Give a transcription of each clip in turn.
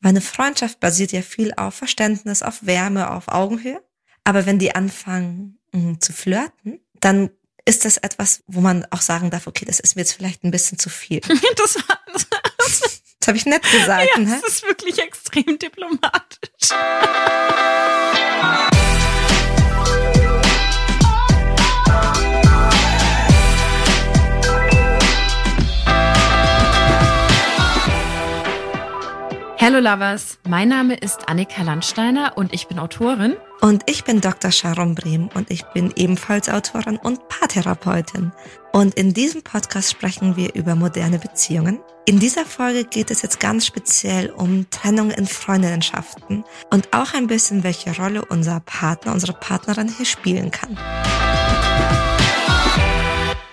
Weil eine Freundschaft basiert ja viel auf Verständnis, auf Wärme, auf Augenhöhe. Aber wenn die anfangen mh, mm, zu flirten, dann ist das etwas, wo man auch sagen darf, okay, das ist mir jetzt vielleicht ein bisschen zu viel. das, das, das habe ich nett gesagt. Ja, ne? das ist wirklich extrem diplomatisch. Hallo Lovers, mein Name ist Annika Landsteiner und ich bin Autorin. Und ich bin Dr. Sharon Brehm und ich bin ebenfalls Autorin und Paartherapeutin. Und in diesem Podcast sprechen wir über moderne Beziehungen. In dieser Folge geht es jetzt ganz speziell um Trennung in Freundinnenschaften und auch ein bisschen, welche Rolle unser Partner, unsere Partnerin hier spielen kann.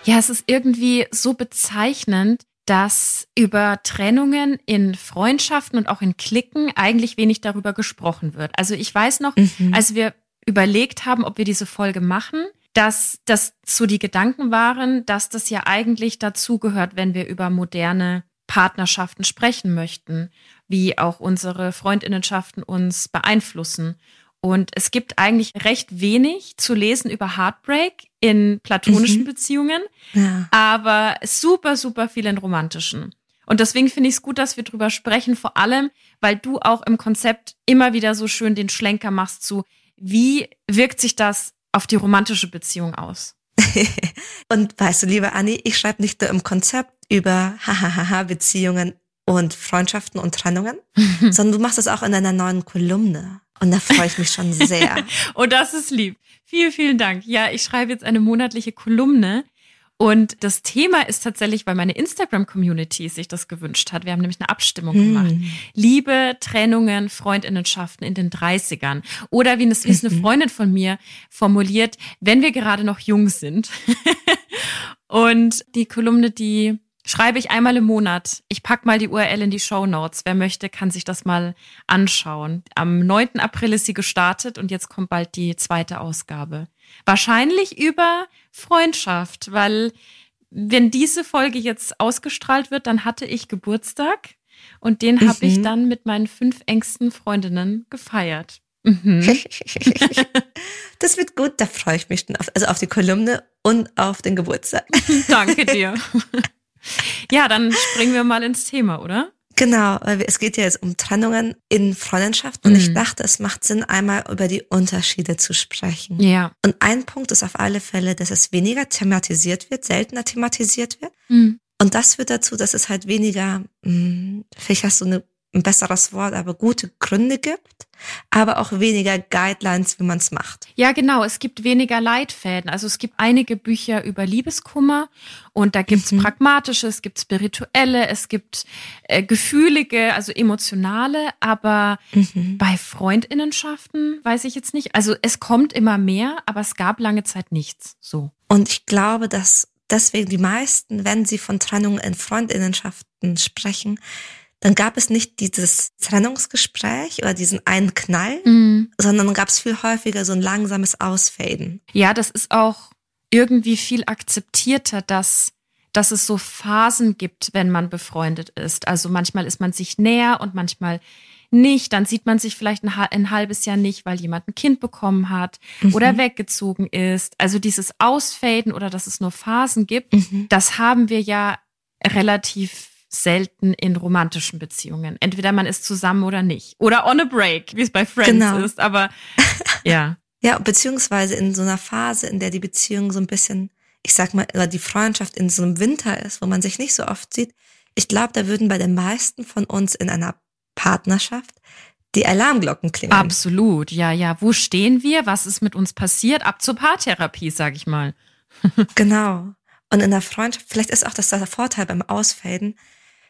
Ja, es ist irgendwie so bezeichnend, dass über Trennungen in Freundschaften und auch in Klicken eigentlich wenig darüber gesprochen wird. Also ich weiß noch, mhm. als wir überlegt haben, ob wir diese Folge machen, dass das so die Gedanken waren, dass das ja eigentlich dazu gehört, wenn wir über moderne Partnerschaften sprechen möchten, wie auch unsere Freundinnenschaften uns beeinflussen. Und es gibt eigentlich recht wenig zu lesen über Heartbreak in platonischen mhm. Beziehungen, ja. aber super, super viel in romantischen. Und deswegen finde ich es gut, dass wir drüber sprechen, vor allem, weil du auch im Konzept immer wieder so schön den Schlenker machst zu, wie wirkt sich das auf die romantische Beziehung aus? und weißt du, liebe Anni, ich schreibe nicht nur im Konzept über Hahaha Beziehungen und Freundschaften und Trennungen, sondern du machst das auch in deiner neuen Kolumne. Und da freue ich mich schon sehr. und das ist lieb. Vielen, vielen Dank. Ja, ich schreibe jetzt eine monatliche Kolumne. Und das Thema ist tatsächlich, weil meine Instagram-Community sich das gewünscht hat. Wir haben nämlich eine Abstimmung hm. gemacht. Liebe, Trennungen, Freundinnenschaften in den 30ern. Oder wie es, wie es eine mhm. Freundin von mir formuliert, wenn wir gerade noch jung sind. und die Kolumne, die schreibe ich einmal im Monat. Ich pack mal die URL in die Show Notes. Wer möchte, kann sich das mal anschauen. Am 9. April ist sie gestartet und jetzt kommt bald die zweite Ausgabe. Wahrscheinlich über Freundschaft, weil wenn diese Folge jetzt ausgestrahlt wird, dann hatte ich Geburtstag und den mhm. habe ich dann mit meinen fünf engsten Freundinnen gefeiert. Mhm. das wird gut, da freue ich mich schon auf, also auf die Kolumne und auf den Geburtstag. Danke dir. Ja, dann springen wir mal ins Thema, oder? Genau, weil es geht ja jetzt um Trennungen in Freundschaften und mhm. ich dachte, es macht Sinn, einmal über die Unterschiede zu sprechen. Ja. Und ein Punkt ist auf alle Fälle, dass es weniger thematisiert wird, seltener thematisiert wird. Mhm. Und das führt dazu, dass es halt weniger, mh, hm, vielleicht hast du eine ein besseres Wort, aber gute Gründe gibt, aber auch weniger Guidelines, wie man es macht. Ja, genau. Es gibt weniger Leitfäden. Also es gibt einige Bücher über Liebeskummer und da gibt's mhm. pragmatische, es gibt spirituelle, es gibt äh, gefühlige, also emotionale, aber mhm. bei Freundinnenschaften weiß ich jetzt nicht. Also es kommt immer mehr, aber es gab lange Zeit nichts. So. Und ich glaube, dass deswegen die meisten, wenn sie von Trennung in Freundinnenschaften sprechen, dann gab es nicht dieses Trennungsgespräch oder diesen einen Knall, mhm. sondern gab es viel häufiger so ein langsames Ausfaden. Ja, das ist auch irgendwie viel akzeptierter, dass dass es so Phasen gibt, wenn man befreundet ist. Also manchmal ist man sich näher und manchmal nicht. Dann sieht man sich vielleicht ein, ein halbes Jahr nicht, weil jemand ein Kind bekommen hat mhm. oder weggezogen ist. Also dieses Ausfaden oder dass es nur Phasen gibt, mhm. das haben wir ja relativ selten in romantischen Beziehungen. Entweder man ist zusammen oder nicht. Oder on a break, wie es bei Friends genau. ist. Aber ja. ja, beziehungsweise in so einer Phase, in der die Beziehung so ein bisschen, ich sag mal, oder die Freundschaft in so einem Winter ist, wo man sich nicht so oft sieht. Ich glaube, da würden bei den meisten von uns in einer Partnerschaft die Alarmglocken klingeln. Absolut, ja, ja. Wo stehen wir? Was ist mit uns passiert? Ab zur Paartherapie, sag ich mal. genau. Und in der Freundschaft, vielleicht ist auch das der Vorteil beim Ausfaden,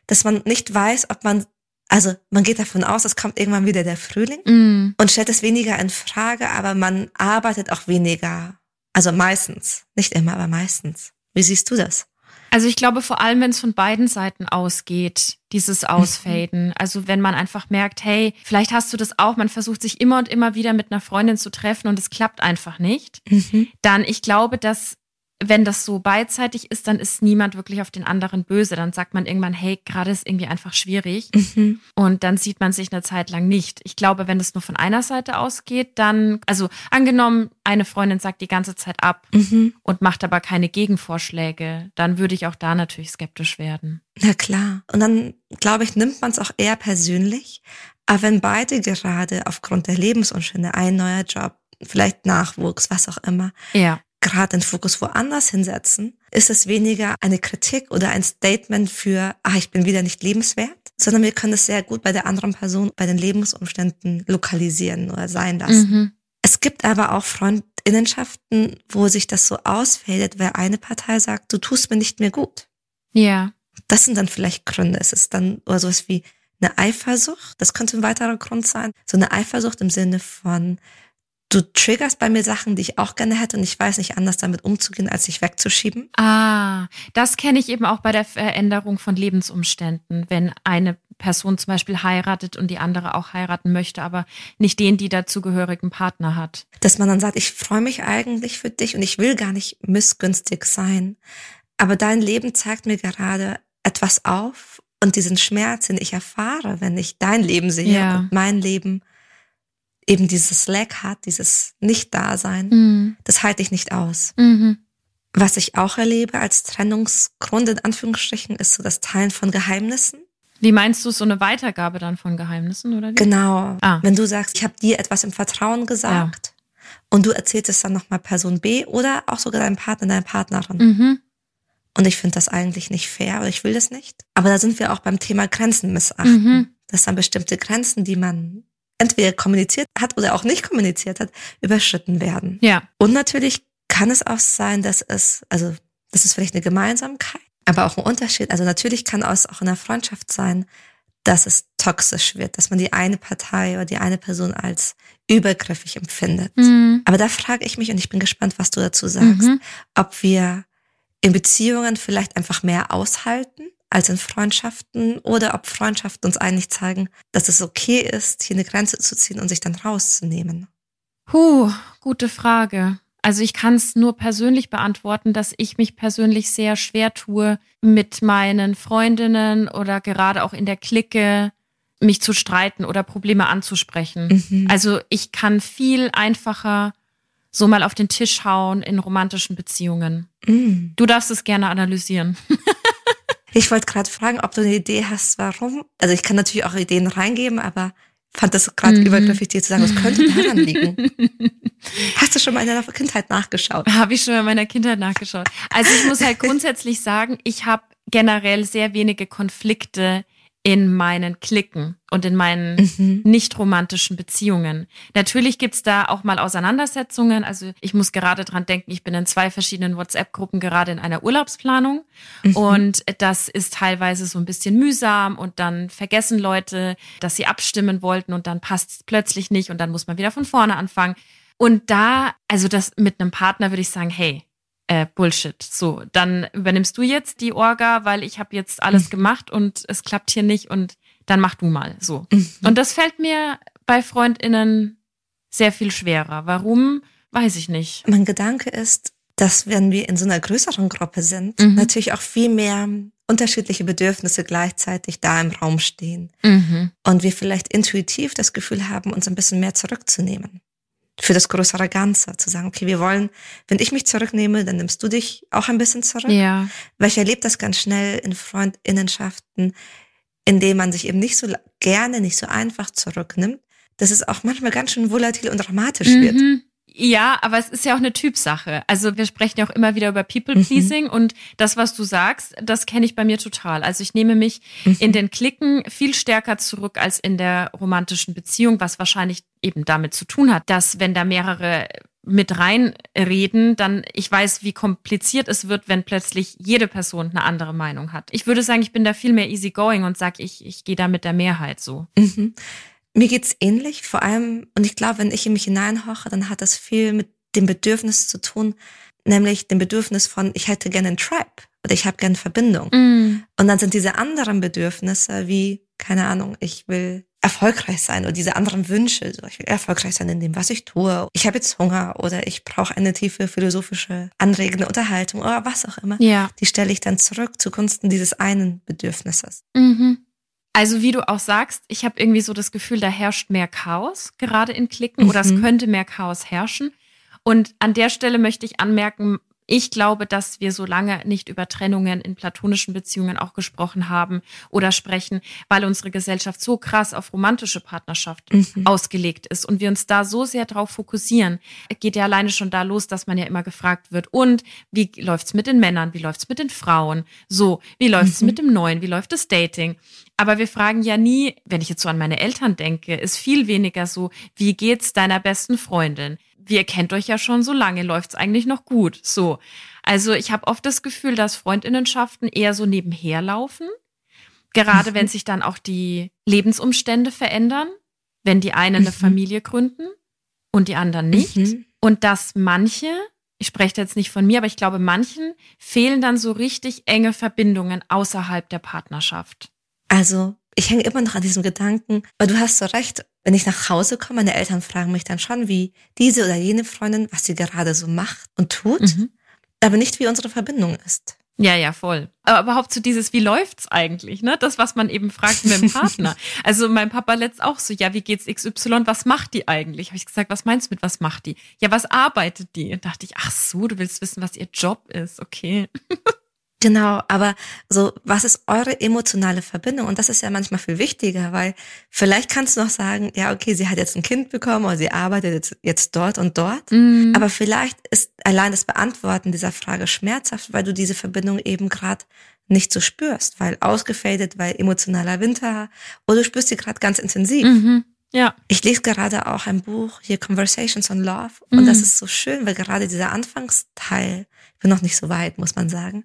dass man nicht weiß, ob man, also man geht davon aus, es kommt irgendwann wieder der Frühling mm. und stellt es weniger in Frage, aber man arbeitet auch weniger. Also meistens, nicht immer, aber meistens. Wie siehst du das? Also ich glaube vor allem, wenn es von beiden Seiten ausgeht, dieses mhm. Ausfaden. Also wenn man einfach merkt, hey, vielleicht hast du das auch, man versucht sich immer und immer wieder mit einer Freundin zu treffen und es klappt einfach nicht, mhm. dann ich glaube, dass wenn das so beidseitig ist, dann ist niemand wirklich auf den anderen böse. Dann sagt man irgendwann, hey, gerade ist irgendwie einfach schwierig. Mhm. Und dann sieht man sich eine Zeit lang nicht. Ich glaube, wenn es nur von einer Seite ausgeht, dann, also angenommen, eine Freundin sagt die ganze Zeit ab mhm. und macht aber keine Gegenvorschläge, dann würde ich auch da natürlich skeptisch werden. Na klar. Und dann, glaube ich, nimmt man es auch eher persönlich. Aber wenn beide gerade aufgrund der Lebensumstände, ein neuer Job, vielleicht Nachwuchs, was auch immer, ja gerade den Fokus woanders hinsetzen, ist es weniger eine Kritik oder ein Statement für, ah, ich bin wieder nicht lebenswert, sondern wir können es sehr gut bei der anderen Person, bei den Lebensumständen lokalisieren oder sein lassen. Mhm. Es gibt aber auch Freundinnenschaften, wo sich das so ausfällt, weil eine Partei sagt, du tust mir nicht mehr gut. Ja. Das sind dann vielleicht Gründe. Es ist dann oder sowas wie eine Eifersucht. Das könnte ein weiterer Grund sein. So eine Eifersucht im Sinne von, du triggerst bei mir Sachen, die ich auch gerne hätte und ich weiß nicht anders damit umzugehen, als sich wegzuschieben. Ah, das kenne ich eben auch bei der Veränderung von Lebensumständen, wenn eine Person zum Beispiel heiratet und die andere auch heiraten möchte, aber nicht den, die dazugehörigen Partner hat. Dass man dann sagt, ich freue mich eigentlich für dich und ich will gar nicht missgünstig sein, aber dein Leben zeigt mir gerade etwas auf und diesen Schmerz, den ich erfahre, wenn ich dein Leben sehe ja. und mein Leben eben dieses Lack hat, dieses Nicht-Dasein, mhm. das halte ich nicht aus. Mhm. Was ich auch erlebe als Trennungsgrund in Anführungsstrichen ist so das Teilen von Geheimnissen. Wie meinst du so eine Weitergabe dann von Geheimnissen oder wie? Genau. Ah. Wenn du sagst, ich habe dir etwas im Vertrauen gesagt ja. und du erzählst es dann nochmal Person B oder auch sogar deinem Partner, deiner Partnerin. Mhm. Und ich finde das eigentlich nicht fair oder ich will das nicht. Aber da sind wir auch beim Thema Grenzen missachten. Mhm. Das sind bestimmte Grenzen, die man entweder kommuniziert hat oder auch nicht kommuniziert hat, überschritten werden. Ja. Und natürlich kann es auch sein, dass es, also das ist vielleicht eine Gemeinsamkeit, aber auch ein Unterschied. Also natürlich kann es auch in der Freundschaft sein, dass es toxisch wird, dass man die eine Partei oder die eine Person als übergriffig empfindet. Mhm. Aber da frage ich mich und ich bin gespannt, was du dazu sagst, mhm. ob wir in Beziehungen vielleicht einfach mehr aushalten als in Freundschaften oder ob Freundschaften uns eigentlich zeigen, dass es okay ist, hier eine Grenze zu ziehen und sich dann rauszunehmen. Puh, gute Frage. Also ich kann es nur persönlich beantworten, dass ich mich persönlich sehr schwer tue, mit meinen Freundinnen oder gerade auch in der Clique mich zu streiten oder Probleme anzusprechen. Mhm. Also ich kann viel einfacher so mal auf den Tisch hauen in romantischen Beziehungen. Mhm. Du darfst es gerne analysieren. Ich wollte gerade fragen, ob du eine Idee hast, warum. Also ich kann natürlich auch Ideen reingeben, aber fand das gerade mhm. übergriffig, dir zu sagen, was könnte daran liegen. Hast du schon mal in deiner Kindheit nachgeschaut? Habe ich schon in meiner Kindheit nachgeschaut. Also ich muss halt grundsätzlich sagen, ich habe generell sehr wenige Konflikte in meinen Klicken und in meinen mhm. nicht romantischen Beziehungen. Natürlich gibt's da auch mal Auseinandersetzungen. Also ich muss gerade dran denken, ich bin in zwei verschiedenen WhatsApp-Gruppen gerade in einer Urlaubsplanung mhm. und das ist teilweise so ein bisschen mühsam und dann vergessen Leute, dass sie abstimmen wollten und dann passt es plötzlich nicht und dann muss man wieder von vorne anfangen. Und da, also das mit einem Partner würde ich sagen, hey, äh, Bullshit. So, dann übernimmst du jetzt die Orga, weil ich habe jetzt alles mhm. gemacht und es klappt hier nicht und dann mach du mal so. Mhm. Und das fällt mir bei Freundinnen sehr viel schwerer. Warum? Weiß ich nicht. Mein Gedanke ist, dass wenn wir in so einer größeren Gruppe sind, mhm. natürlich auch viel mehr unterschiedliche Bedürfnisse gleichzeitig da im Raum stehen. Mhm. Und wir vielleicht intuitiv das Gefühl haben, uns ein bisschen mehr zurückzunehmen für das größere Ganze, zu sagen, okay, wir wollen, wenn ich mich zurücknehme, dann nimmst du dich auch ein bisschen zurück. Ja. Weil ich erlebe das ganz schnell in Freundinnenschaften, in denen man sich eben nicht so gerne, nicht so einfach zurücknimmt, dass es auch manchmal ganz schön volatil und dramatisch mhm. wird. Ja, aber es ist ja auch eine Typsache. Also wir sprechen ja auch immer wieder über People-Pleasing mhm. und das, was du sagst, das kenne ich bei mir total. Also ich nehme mich mhm. in den Klicken viel stärker zurück als in der romantischen Beziehung, was wahrscheinlich eben damit zu tun hat, dass wenn da mehrere mit reinreden, dann ich weiß, wie kompliziert es wird, wenn plötzlich jede Person eine andere Meinung hat. Ich würde sagen, ich bin da viel mehr easygoing und sage, ich, ich gehe da mit der Mehrheit so. Mhm. Mir geht's ähnlich, vor allem, und ich glaube, wenn ich in mich hineinhoche, dann hat das viel mit dem Bedürfnis zu tun, nämlich dem Bedürfnis von, ich hätte gerne einen Tribe oder ich habe gerne Verbindung. Mm. Und dann sind diese anderen Bedürfnisse wie, keine Ahnung, ich will erfolgreich sein oder diese anderen Wünsche. So, ich will erfolgreich sein in dem, was ich tue. Ich habe jetzt Hunger oder ich brauche eine tiefe philosophische, anregende Unterhaltung oder was auch immer. Ja. Die stelle ich dann zurück zugunsten dieses einen Bedürfnisses. Mhm. Also wie du auch sagst, ich habe irgendwie so das Gefühl, da herrscht mehr Chaos gerade in Klicken mhm. oder es mhm. könnte mehr Chaos herrschen. Und an der Stelle möchte ich anmerken, ich glaube, dass wir so lange nicht über Trennungen in platonischen Beziehungen auch gesprochen haben oder sprechen, weil unsere Gesellschaft so krass auf romantische Partnerschaft mhm. ausgelegt ist und wir uns da so sehr drauf fokussieren. Geht ja alleine schon da los, dass man ja immer gefragt wird, und wie läuft's mit den Männern, wie läuft's mit den Frauen? So, wie läuft's mhm. mit dem Neuen, wie läuft das Dating? Aber wir fragen ja nie, wenn ich jetzt so an meine Eltern denke, ist viel weniger so, wie geht's deiner besten Freundin? Wir kennt euch ja schon so lange, läuft's eigentlich noch gut. So. Also ich habe oft das Gefühl, dass Freundinnenschaften eher so nebenher laufen. Gerade wenn mhm. sich dann auch die Lebensumstände verändern, wenn die einen eine mhm. Familie gründen und die anderen nicht. Mhm. Und dass manche, ich spreche jetzt nicht von mir, aber ich glaube, manchen fehlen dann so richtig enge Verbindungen außerhalb der Partnerschaft. Also ich hänge immer noch an diesem Gedanken, weil du hast so recht, wenn ich nach Hause komme, meine Eltern fragen mich dann schon, wie diese oder jene Freundin, was sie gerade so macht und tut, mhm. aber nicht, wie unsere Verbindung ist. Ja, ja, voll. Aber überhaupt so dieses, wie läuft's eigentlich, ne? Das, was man eben fragt mit dem Partner. also mein Papa letzt auch so, ja, wie geht's XY, was macht die eigentlich? Habe ich gesagt, was meinst du mit, was macht die? Ja, was arbeitet die? Und dachte ich, ach so, du willst wissen, was ihr Job ist, okay. Genau, aber so, was ist eure emotionale Verbindung? Und das ist ja manchmal viel wichtiger, weil vielleicht kannst du noch sagen, ja, okay, sie hat jetzt ein Kind bekommen oder sie arbeitet jetzt, jetzt dort und dort. Mhm. Aber vielleicht ist allein das Beantworten dieser Frage schmerzhaft, weil du diese Verbindung eben gerade nicht so spürst, weil ausgefadet, weil emotionaler Winter oder du spürst sie gerade ganz intensiv. Mhm. Ja. Ich lese gerade auch ein Buch, hier Conversations on Love. Und mhm. das ist so schön, weil gerade dieser Anfangsteil, ich bin noch nicht so weit, muss man sagen,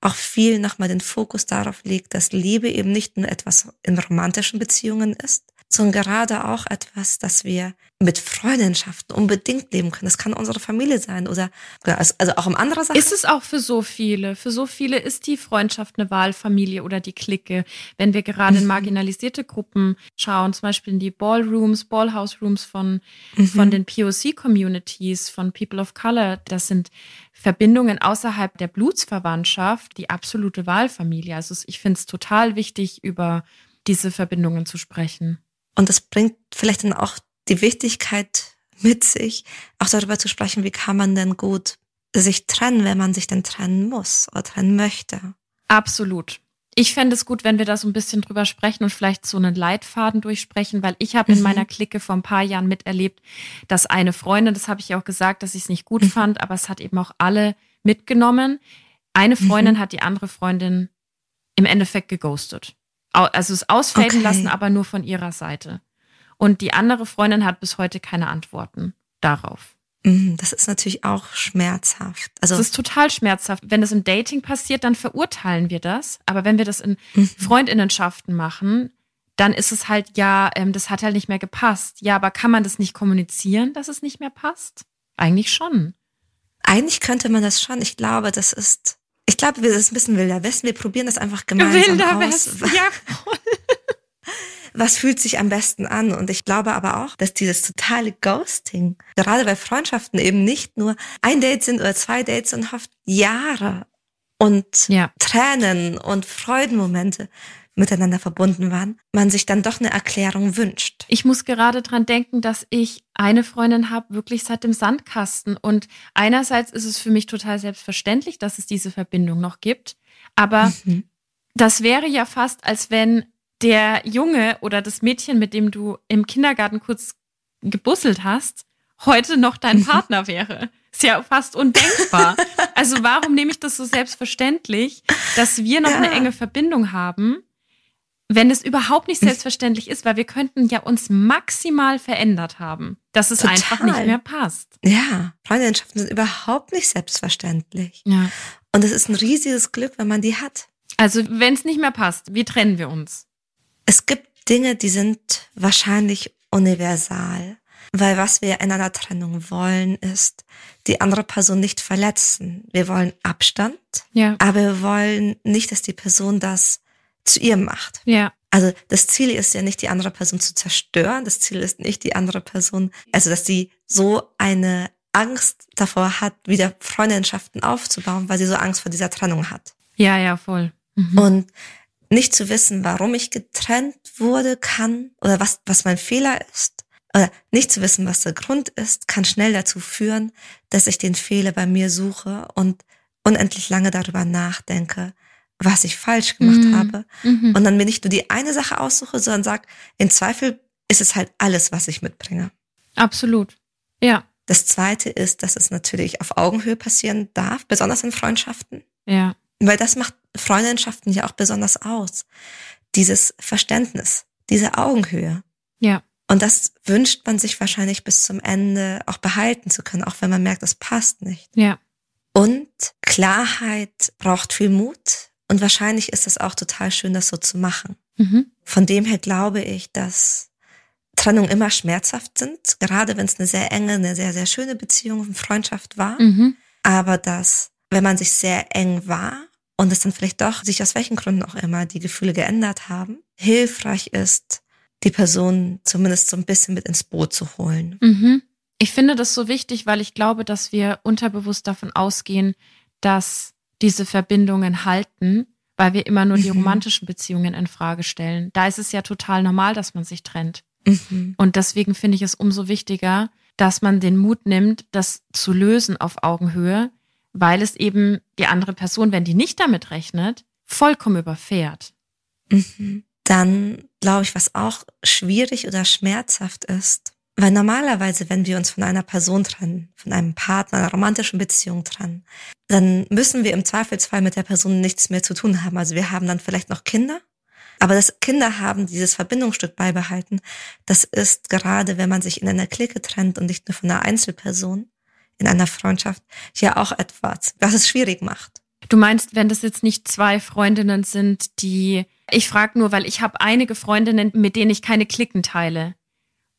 auch viel nochmal den Fokus darauf legt, dass Liebe eben nicht nur etwas in romantischen Beziehungen ist, sondern gerade auch etwas, das wir mit Freundschaften unbedingt leben können. Das kann unsere Familie sein oder also auch um andere Sachen. Ist es auch für so viele? Für so viele ist die Freundschaft eine Wahlfamilie oder die Clique. Wenn wir gerade in mhm. marginalisierte Gruppen schauen, zum Beispiel in die Ballrooms, Ballhouse Rooms von, mhm. von den POC-Communities, von People of Color, das sind Verbindungen außerhalb der Blutsverwandtschaft, die absolute Wahlfamilie. Also ich finde es total wichtig, über diese Verbindungen zu sprechen. Und das bringt vielleicht dann auch die Wichtigkeit mit sich, auch darüber zu sprechen, wie kann man denn gut sich trennen, wenn man sich denn trennen muss oder trennen möchte. Absolut. Ich fände es gut, wenn wir da so ein bisschen drüber sprechen und vielleicht so einen Leitfaden durchsprechen, weil ich habe in mhm. meiner Clique vor ein paar Jahren miterlebt, dass eine Freundin, das habe ich ja auch gesagt, dass ich es nicht gut mhm. fand, aber es hat eben auch alle mitgenommen. Eine Freundin mhm. hat die andere Freundin im Endeffekt geghostet also es ausfaden okay. lassen, aber nur von ihrer Seite. Und die andere Freundin hat bis heute keine Antworten darauf. Mhm, das ist natürlich auch schmerzhaft. Also das ist total schmerzhaft. Wenn das im Dating passiert, dann verurteilen wir das. Aber wenn wir das in mhm. Freundinnenschaften machen, dann ist es halt, ja, ähm, das hat halt nicht mehr gepasst. Ja, aber kann man das nicht kommunizieren, dass es nicht mehr passt? Eigentlich schon. Eigentlich könnte man das schon. Ich glaube, das ist ich glaube, wir sind ein bisschen wilder Westen. Wir probieren das einfach gemeinsam wilder aus. Westen, ja. Was fühlt sich am besten an? Und ich glaube aber auch, dass dieses totale Ghosting, gerade bei Freundschaften eben nicht nur ein Date sind oder zwei Dates, sondern oft Jahre und ja. Tränen und Freudenmomente miteinander verbunden waren, man sich dann doch eine Erklärung wünscht. Ich muss gerade dran denken, dass ich eine Freundin habe, wirklich seit dem Sandkasten. Und einerseits ist es für mich total selbstverständlich, dass es diese Verbindung noch gibt. Aber mhm. das wäre ja fast, als wenn der Junge oder das Mädchen, mit dem du im Kindergarten kurz gebusselt hast, heute noch dein Partner wäre. Ist ja fast undenkbar. Also warum nehme ich das so selbstverständlich, dass wir noch ja. eine enge Verbindung haben wenn es überhaupt nicht selbstverständlich ist, weil wir könnten ja uns maximal verändert haben, dass es Total. einfach nicht mehr passt. Ja, Freundschaften sind überhaupt nicht selbstverständlich. Ja. Und es ist ein riesiges Glück, wenn man die hat. Also, wenn es nicht mehr passt, wie trennen wir uns? Es gibt Dinge, die sind wahrscheinlich universal. Weil was wir in einer Trennung wollen, ist, die andere Person nicht verletzen. Wir wollen Abstand, ja. aber wir wollen nicht, dass die Person das zu ihr macht. Ja. Also das Ziel ist ja nicht, die andere Person zu zerstören. Das Ziel ist nicht, die andere Person, also dass sie so eine Angst davor hat, wieder Freundschaften aufzubauen, weil sie so Angst vor dieser Trennung hat. Ja, ja, voll. Mhm. Und nicht zu wissen, warum ich getrennt wurde, kann oder was, was mein Fehler ist, oder nicht zu wissen, was der Grund ist, kann schnell dazu führen, dass ich den Fehler bei mir suche und unendlich lange darüber nachdenke, was ich falsch gemacht mhm. habe. Mhm. Und dann mir nicht nur die eine Sache aussuche, sondern sag, in Zweifel ist es halt alles, was ich mitbringe. Absolut. Ja. Das zweite ist, dass es natürlich auf Augenhöhe passieren darf, besonders in Freundschaften. Ja. Weil das macht Freundschaften ja auch besonders aus. Dieses Verständnis, diese Augenhöhe. Ja. Und das wünscht man sich wahrscheinlich bis zum Ende auch behalten zu können, auch wenn man merkt, das passt nicht. Ja. Und Klarheit braucht viel Mut. Und wahrscheinlich ist es auch total schön, das so zu machen. Mhm. Von dem her glaube ich, dass Trennungen immer schmerzhaft sind, gerade wenn es eine sehr enge, eine sehr, sehr schöne Beziehung, eine Freundschaft war. Mhm. Aber dass, wenn man sich sehr eng war und es dann vielleicht doch sich aus welchen Gründen auch immer die Gefühle geändert haben, hilfreich ist, die Person zumindest so ein bisschen mit ins Boot zu holen. Mhm. Ich finde das so wichtig, weil ich glaube, dass wir unterbewusst davon ausgehen, dass diese Verbindungen halten, weil wir immer nur die mhm. romantischen Beziehungen in Frage stellen. Da ist es ja total normal, dass man sich trennt. Mhm. Und deswegen finde ich es umso wichtiger, dass man den Mut nimmt, das zu lösen auf Augenhöhe, weil es eben die andere Person, wenn die nicht damit rechnet, vollkommen überfährt. Mhm. Dann glaube ich, was auch schwierig oder schmerzhaft ist, weil normalerweise, wenn wir uns von einer Person trennen, von einem Partner, einer romantischen Beziehung trennen, dann müssen wir im Zweifelsfall mit der Person nichts mehr zu tun haben. Also wir haben dann vielleicht noch Kinder aber dass Kinder haben dieses Verbindungsstück beibehalten, das ist gerade, wenn man sich in einer Clique trennt und nicht nur von einer Einzelperson in einer Freundschaft, ja auch etwas, was es schwierig macht. Du meinst, wenn das jetzt nicht zwei Freundinnen sind, die ich frage nur, weil ich habe einige Freundinnen, mit denen ich keine Klicken teile.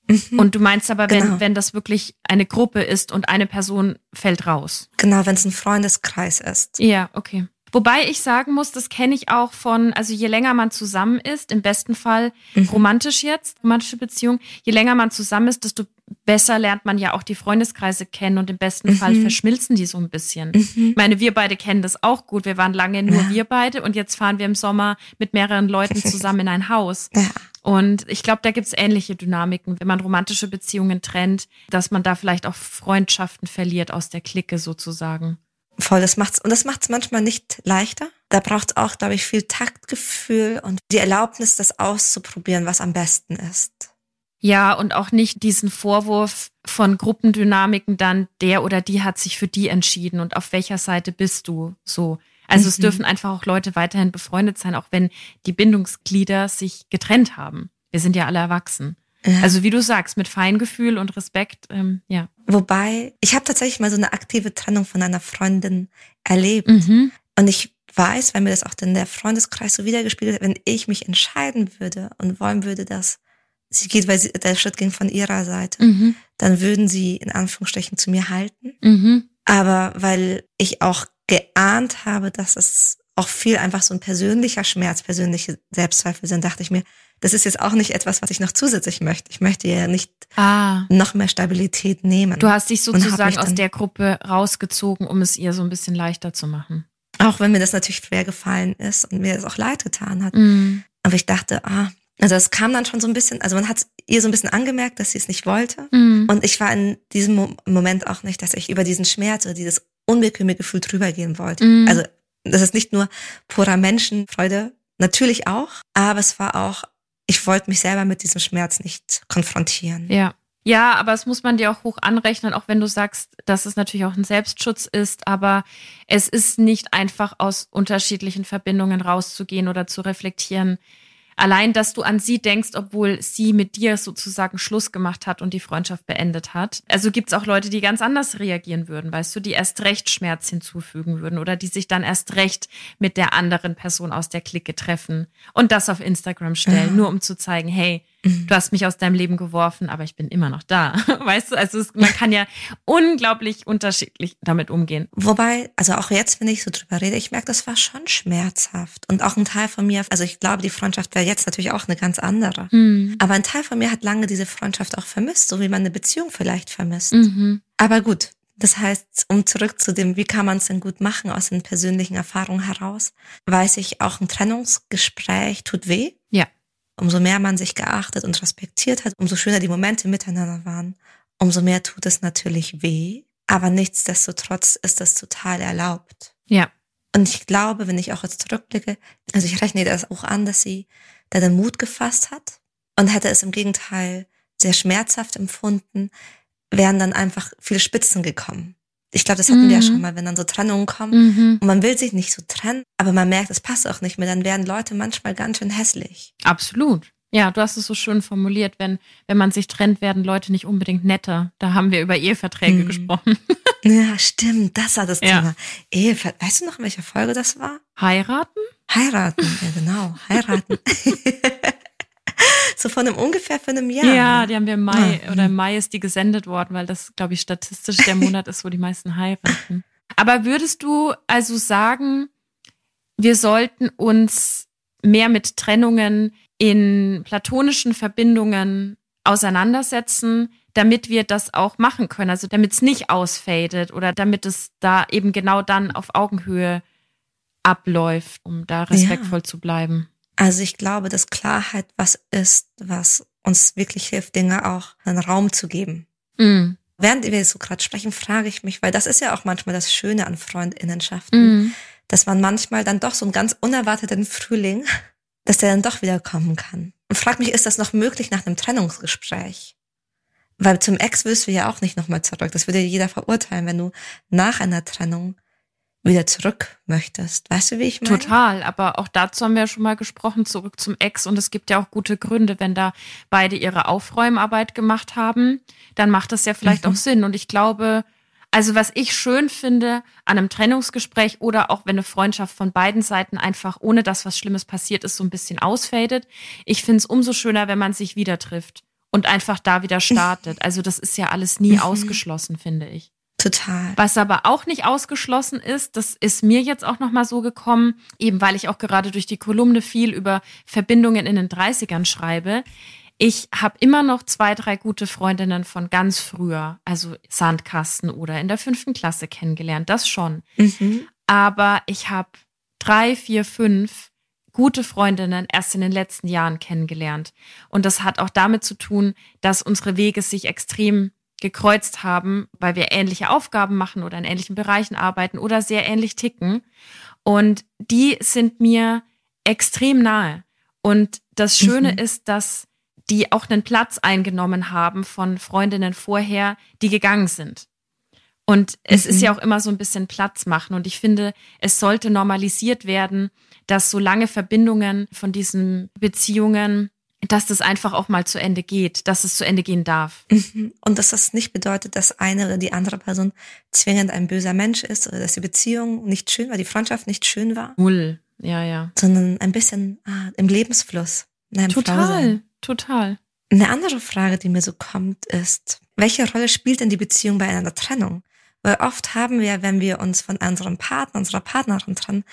Mhm. Und du meinst aber, wenn, genau. wenn das wirklich eine Gruppe ist und eine Person fällt raus. Genau, wenn es ein Freundeskreis ist. Ja, okay. Wobei ich sagen muss, das kenne ich auch von, also je länger man zusammen ist, im besten Fall mhm. romantisch jetzt, romantische Beziehung, je länger man zusammen ist, desto besser lernt man ja auch die Freundeskreise kennen und im besten mhm. Fall verschmilzen die so ein bisschen. Mhm. Ich meine, wir beide kennen das auch gut. Wir waren lange nur ja. wir beide und jetzt fahren wir im Sommer mit mehreren Leuten zusammen in ein Haus. Ja. Und ich glaube, da gibt's ähnliche Dynamiken, wenn man romantische Beziehungen trennt, dass man da vielleicht auch Freundschaften verliert aus der Clique sozusagen. Voll, das macht's, und das macht's manchmal nicht leichter. Da braucht's auch, glaube ich, viel Taktgefühl und die Erlaubnis, das auszuprobieren, was am besten ist. Ja, und auch nicht diesen Vorwurf von Gruppendynamiken dann, der oder die hat sich für die entschieden und auf welcher Seite bist du so. Also mhm. es dürfen einfach auch Leute weiterhin befreundet sein, auch wenn die Bindungsglieder sich getrennt haben. Wir sind ja alle erwachsen. Ja. Also wie du sagst, mit Feingefühl und Respekt, ähm, ja. Wobei, ich habe tatsächlich mal so eine aktive Trennung von einer Freundin erlebt. Mhm. Und ich weiß, wenn mir das auch in der Freundeskreis so wiedergespiegelt hat, wenn ich mich entscheiden würde und wollen würde, dass sie geht, weil sie, der Schritt ging von ihrer Seite, mhm. dann würden sie in Anführungsstrichen zu mir halten. Mhm. Aber weil ich auch geahnt habe, dass es auch viel einfach so ein persönlicher Schmerz, persönliche Selbstzweifel sind, dachte ich mir, das ist jetzt auch nicht etwas, was ich noch zusätzlich möchte. Ich möchte ja nicht ah. noch mehr Stabilität nehmen. Du hast dich sozusagen aus der Gruppe rausgezogen, um es ihr so ein bisschen leichter zu machen. Auch wenn mir das natürlich schwer gefallen ist und mir das auch leid getan hat. Mm. Aber ich dachte, ah, also es kam dann schon so ein bisschen, also man hat ihr so ein bisschen angemerkt, dass sie es nicht wollte. Mm. Und ich war in diesem Moment auch nicht, dass ich über diesen Schmerz oder dieses unbequeme Gefühl drüber gehen wollte. Mm. Also das ist nicht nur purer Menschenfreude, natürlich auch, aber es war auch ich wollte mich selber mit diesem Schmerz nicht konfrontieren. Ja. Ja, aber es muss man dir auch hoch anrechnen, auch wenn du sagst, dass es natürlich auch ein Selbstschutz ist, aber es ist nicht einfach aus unterschiedlichen Verbindungen rauszugehen oder zu reflektieren, Allein, dass du an sie denkst, obwohl sie mit dir sozusagen Schluss gemacht hat und die Freundschaft beendet hat. Also gibt es auch Leute, die ganz anders reagieren würden, weißt du, die erst recht Schmerz hinzufügen würden oder die sich dann erst recht mit der anderen Person aus der Clique treffen und das auf Instagram stellen, ja. nur um zu zeigen, hey, Mhm. Du hast mich aus deinem Leben geworfen, aber ich bin immer noch da. Weißt du, also es, man kann ja unglaublich unterschiedlich damit umgehen. Wobei, also auch jetzt, wenn ich so drüber rede, ich merke, das war schon schmerzhaft. Und auch ein Teil von mir, also ich glaube, die Freundschaft wäre jetzt natürlich auch eine ganz andere. Mhm. Aber ein Teil von mir hat lange diese Freundschaft auch vermisst, so wie man eine Beziehung vielleicht vermisst. Mhm. Aber gut, das heißt, um zurück zu dem, wie kann man es denn gut machen aus den persönlichen Erfahrungen heraus, weiß ich, auch ein Trennungsgespräch tut weh. Ja. Umso mehr man sich geachtet und respektiert hat, umso schöner die Momente miteinander waren, umso mehr tut es natürlich weh. Aber nichtsdestotrotz ist das total erlaubt. Ja. Und ich glaube, wenn ich auch jetzt zurückblicke, also ich rechne das auch an, dass sie da den Mut gefasst hat und hätte es im Gegenteil sehr schmerzhaft empfunden, wären dann einfach viele Spitzen gekommen. Ich glaube, das hatten mhm. wir ja schon mal, wenn dann so Trennungen kommen mhm. und man will sich nicht so trennen, aber man merkt, es passt auch nicht mehr, dann werden Leute manchmal ganz schön hässlich. Absolut. Ja, du hast es so schön formuliert, wenn, wenn man sich trennt, werden Leute nicht unbedingt netter. Da haben wir über Eheverträge mhm. gesprochen. Ja, stimmt, das war das ja. Thema. Ehever weißt du noch, in welcher Folge das war? Heiraten? Heiraten, ja genau, heiraten. so von einem ungefähr für einem Jahr. Ja, die haben wir im Mai, ja. oder im Mai ist die gesendet worden, weil das, glaube ich, statistisch der Monat ist, wo die meisten heiraten. Aber würdest du also sagen, wir sollten uns mehr mit Trennungen in platonischen Verbindungen auseinandersetzen, damit wir das auch machen können, also damit es nicht ausfadet oder damit es da eben genau dann auf Augenhöhe abläuft, um da respektvoll ja. zu bleiben. Also ich glaube, dass Klarheit was ist, was uns wirklich hilft, Dinge auch einen Raum zu geben. Mm. Während wir so gerade sprechen, frage ich mich, weil das ist ja auch manchmal das Schöne an Freundinnenschaften, mm. dass man manchmal dann doch so einen ganz unerwarteten Frühling, dass der dann doch wieder kommen kann. Und frag mich, ist das noch möglich nach einem Trennungsgespräch? Weil zum Ex willst du ja auch nicht nochmal zurück. Das würde jeder verurteilen, wenn du nach einer Trennung wieder zurück möchtest. Weißt du, wie ich meine? Total, aber auch dazu haben wir ja schon mal gesprochen, zurück zum Ex. Und es gibt ja auch gute Gründe, wenn da beide ihre Aufräumarbeit gemacht haben, dann macht das ja vielleicht mhm. auch Sinn. Und ich glaube, also was ich schön finde an einem Trennungsgespräch oder auch wenn eine Freundschaft von beiden Seiten einfach, ohne dass was Schlimmes passiert ist, so ein bisschen ausfadet. Ich finde es umso schöner, wenn man sich wieder trifft und einfach da wieder startet. Also das ist ja alles nie mhm. ausgeschlossen, finde ich. Total. Was aber auch nicht ausgeschlossen ist, das ist mir jetzt auch nochmal so gekommen, eben weil ich auch gerade durch die Kolumne viel über Verbindungen in den 30ern schreibe. Ich habe immer noch zwei, drei gute Freundinnen von ganz früher, also Sandkasten oder in der fünften Klasse kennengelernt, das schon. Mhm. Aber ich habe drei, vier, fünf gute Freundinnen erst in den letzten Jahren kennengelernt. Und das hat auch damit zu tun, dass unsere Wege sich extrem gekreuzt haben, weil wir ähnliche Aufgaben machen oder in ähnlichen Bereichen arbeiten oder sehr ähnlich ticken. Und die sind mir extrem nahe. Und das Schöne mhm. ist, dass die auch einen Platz eingenommen haben von Freundinnen vorher, die gegangen sind. Und es mhm. ist ja auch immer so ein bisschen Platz machen. Und ich finde, es sollte normalisiert werden, dass so lange Verbindungen von diesen Beziehungen dass das einfach auch mal zu Ende geht, dass es zu Ende gehen darf. Mhm. Und dass das nicht bedeutet, dass eine oder die andere Person zwingend ein böser Mensch ist oder dass die Beziehung nicht schön war, die Freundschaft nicht schön war. Null, ja, ja. Sondern ein bisschen ah, im Lebensfluss. Total, total. Eine andere Frage, die mir so kommt, ist, welche Rolle spielt denn die Beziehung bei einer Trennung? Weil oft haben wir, wenn wir uns von unserem Partner, unserer Partnerin trennen,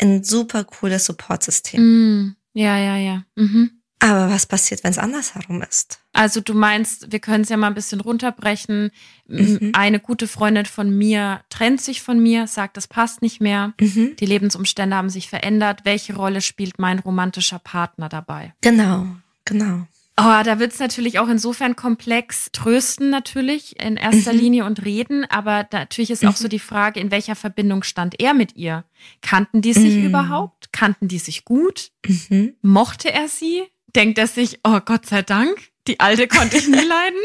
ein super cooles Supportsystem. Mm, ja, ja, ja. Mhm. Aber was passiert, wenn es andersherum ist? Also du meinst, wir können es ja mal ein bisschen runterbrechen. Mhm. Eine gute Freundin von mir trennt sich von mir, sagt, das passt nicht mehr. Mhm. Die Lebensumstände haben sich verändert. Welche Rolle spielt mein romantischer Partner dabei? Genau, genau. Oh, da wird es natürlich auch insofern komplex. Trösten natürlich in erster mhm. Linie und reden, aber natürlich ist auch so mhm. die Frage, in welcher Verbindung stand er mit ihr? Kannten die sich mhm. überhaupt? Kannten die sich gut? Mhm. Mochte er sie? Denkt er sich, oh Gott sei Dank, die alte konnte ich nie leiden.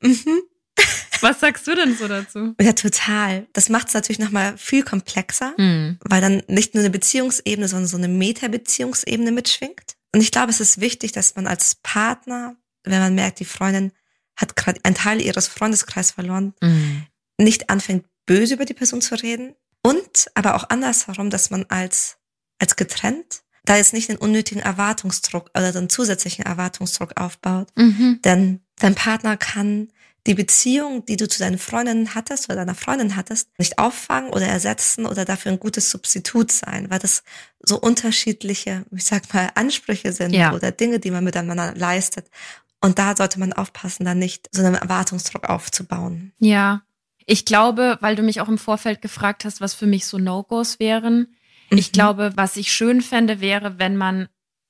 mhm. Was sagst du denn so dazu? Ja, total. Das macht es natürlich nochmal viel komplexer, mhm. weil dann nicht nur eine Beziehungsebene, sondern so eine Meta-Beziehungsebene mitschwingt. Und ich glaube, es ist wichtig, dass man als Partner, wenn man merkt, die Freundin hat gerade einen Teil ihres Freundeskreises verloren, mhm. nicht anfängt, böse über die Person zu reden. Und aber auch andersherum, dass man als, als getrennt da jetzt nicht einen unnötigen Erwartungsdruck oder einen zusätzlichen Erwartungsdruck aufbaut. Mhm. Denn dein Partner kann die Beziehung, die du zu deinen Freundinnen hattest oder deiner Freundin hattest, nicht auffangen oder ersetzen oder dafür ein gutes Substitut sein, weil das so unterschiedliche, ich sag mal, Ansprüche sind ja. oder Dinge, die man miteinander leistet. Und da sollte man aufpassen, da nicht so einen Erwartungsdruck aufzubauen. Ja. Ich glaube, weil du mich auch im Vorfeld gefragt hast, was für mich so No-Gos wären. Mhm. Ich glaube, was ich schön fände, wäre, wenn man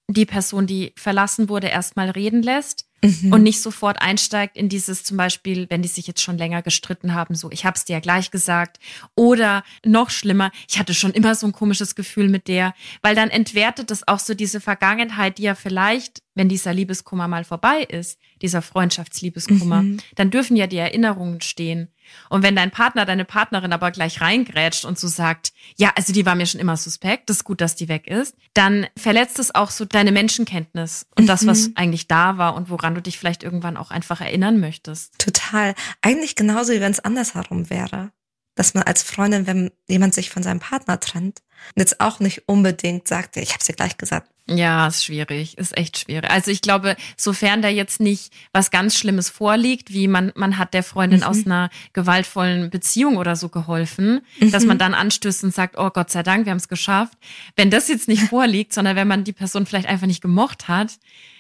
die Person, die verlassen wurde, erstmal reden lässt mhm. und nicht sofort einsteigt in dieses zum Beispiel, wenn die sich jetzt schon länger gestritten haben, so ich hab's dir ja gleich gesagt oder noch schlimmer, ich hatte schon immer so ein komisches Gefühl mit der, weil dann entwertet es auch so diese Vergangenheit, die ja vielleicht wenn dieser Liebeskummer mal vorbei ist, dieser Freundschaftsliebeskummer, mhm. dann dürfen ja die Erinnerungen stehen. Und wenn dein Partner, deine Partnerin aber gleich reingrätscht und so sagt, ja, also die war mir schon immer suspekt, das ist gut, dass die weg ist, dann verletzt es auch so deine Menschenkenntnis und mhm. das, was mhm. eigentlich da war und woran du dich vielleicht irgendwann auch einfach erinnern möchtest. Total. Eigentlich genauso, wie wenn es andersherum wäre. Dass man als Freundin, wenn jemand sich von seinem Partner trennt, jetzt auch nicht unbedingt sagt, ich habe es dir gleich gesagt, ja, ist schwierig, ist echt schwierig. Also ich glaube, sofern da jetzt nicht was ganz Schlimmes vorliegt, wie man, man hat der Freundin mhm. aus einer gewaltvollen Beziehung oder so geholfen, mhm. dass man dann anstößt und sagt, oh Gott sei Dank, wir haben es geschafft. Wenn das jetzt nicht vorliegt, sondern wenn man die Person vielleicht einfach nicht gemocht hat,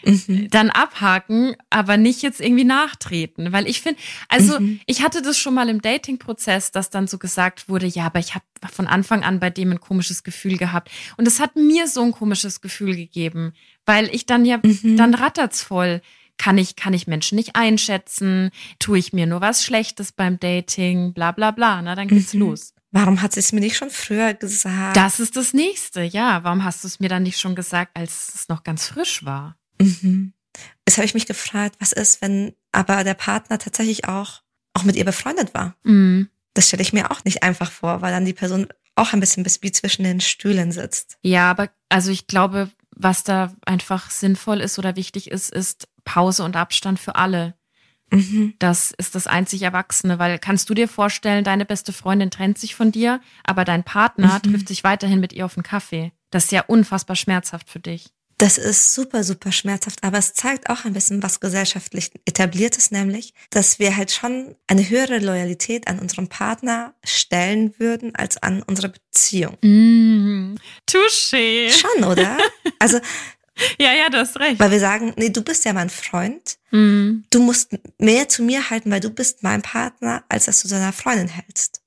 mhm. dann abhaken, aber nicht jetzt irgendwie nachtreten. Weil ich finde, also mhm. ich hatte das schon mal im Dating-Prozess, dass dann so gesagt wurde, ja, aber ich habe von Anfang an bei dem ein komisches Gefühl gehabt. Und es hat mir so ein komisches Gefühl gegeben, weil ich dann ja, mhm. dann rattert's voll. Kann ich, kann ich Menschen nicht einschätzen? Tue ich mir nur was Schlechtes beim Dating? Bla, bla, bla. Na, dann geht's mhm. los. Warum hat sie es mir nicht schon früher gesagt? Das ist das nächste, ja. Warum hast du es mir dann nicht schon gesagt, als es noch ganz frisch war? Mhm. Jetzt habe ich mich gefragt, was ist, wenn aber der Partner tatsächlich auch, auch mit ihr befreundet war? Mhm. Das stelle ich mir auch nicht einfach vor, weil dann die Person auch ein bisschen wie zwischen den Stühlen sitzt. Ja, aber also ich glaube, was da einfach sinnvoll ist oder wichtig ist, ist Pause und Abstand für alle. Mhm. Das ist das einzig Erwachsene, weil kannst du dir vorstellen, deine beste Freundin trennt sich von dir, aber dein Partner mhm. trifft sich weiterhin mit ihr auf einen Kaffee. Das ist ja unfassbar schmerzhaft für dich. Das ist super, super schmerzhaft, aber es zeigt auch ein bisschen, was gesellschaftlich etabliert ist, nämlich, dass wir halt schon eine höhere Loyalität an unserem Partner stellen würden als an unsere Beziehung. Mm, touché. Schon, oder? Also, ja, ja, du hast recht. Weil wir sagen, nee, du bist ja mein Freund. Mm. Du musst mehr zu mir halten, weil du bist mein Partner, als dass du deiner Freundin hältst.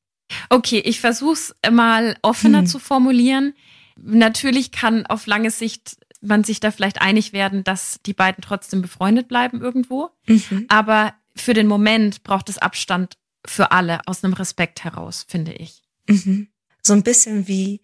Okay, ich versuch's mal offener hm. zu formulieren. Natürlich kann auf lange Sicht man sich da vielleicht einig werden, dass die beiden trotzdem befreundet bleiben irgendwo. Mhm. Aber für den Moment braucht es Abstand für alle aus einem Respekt heraus, finde ich. Mhm. So ein bisschen wie,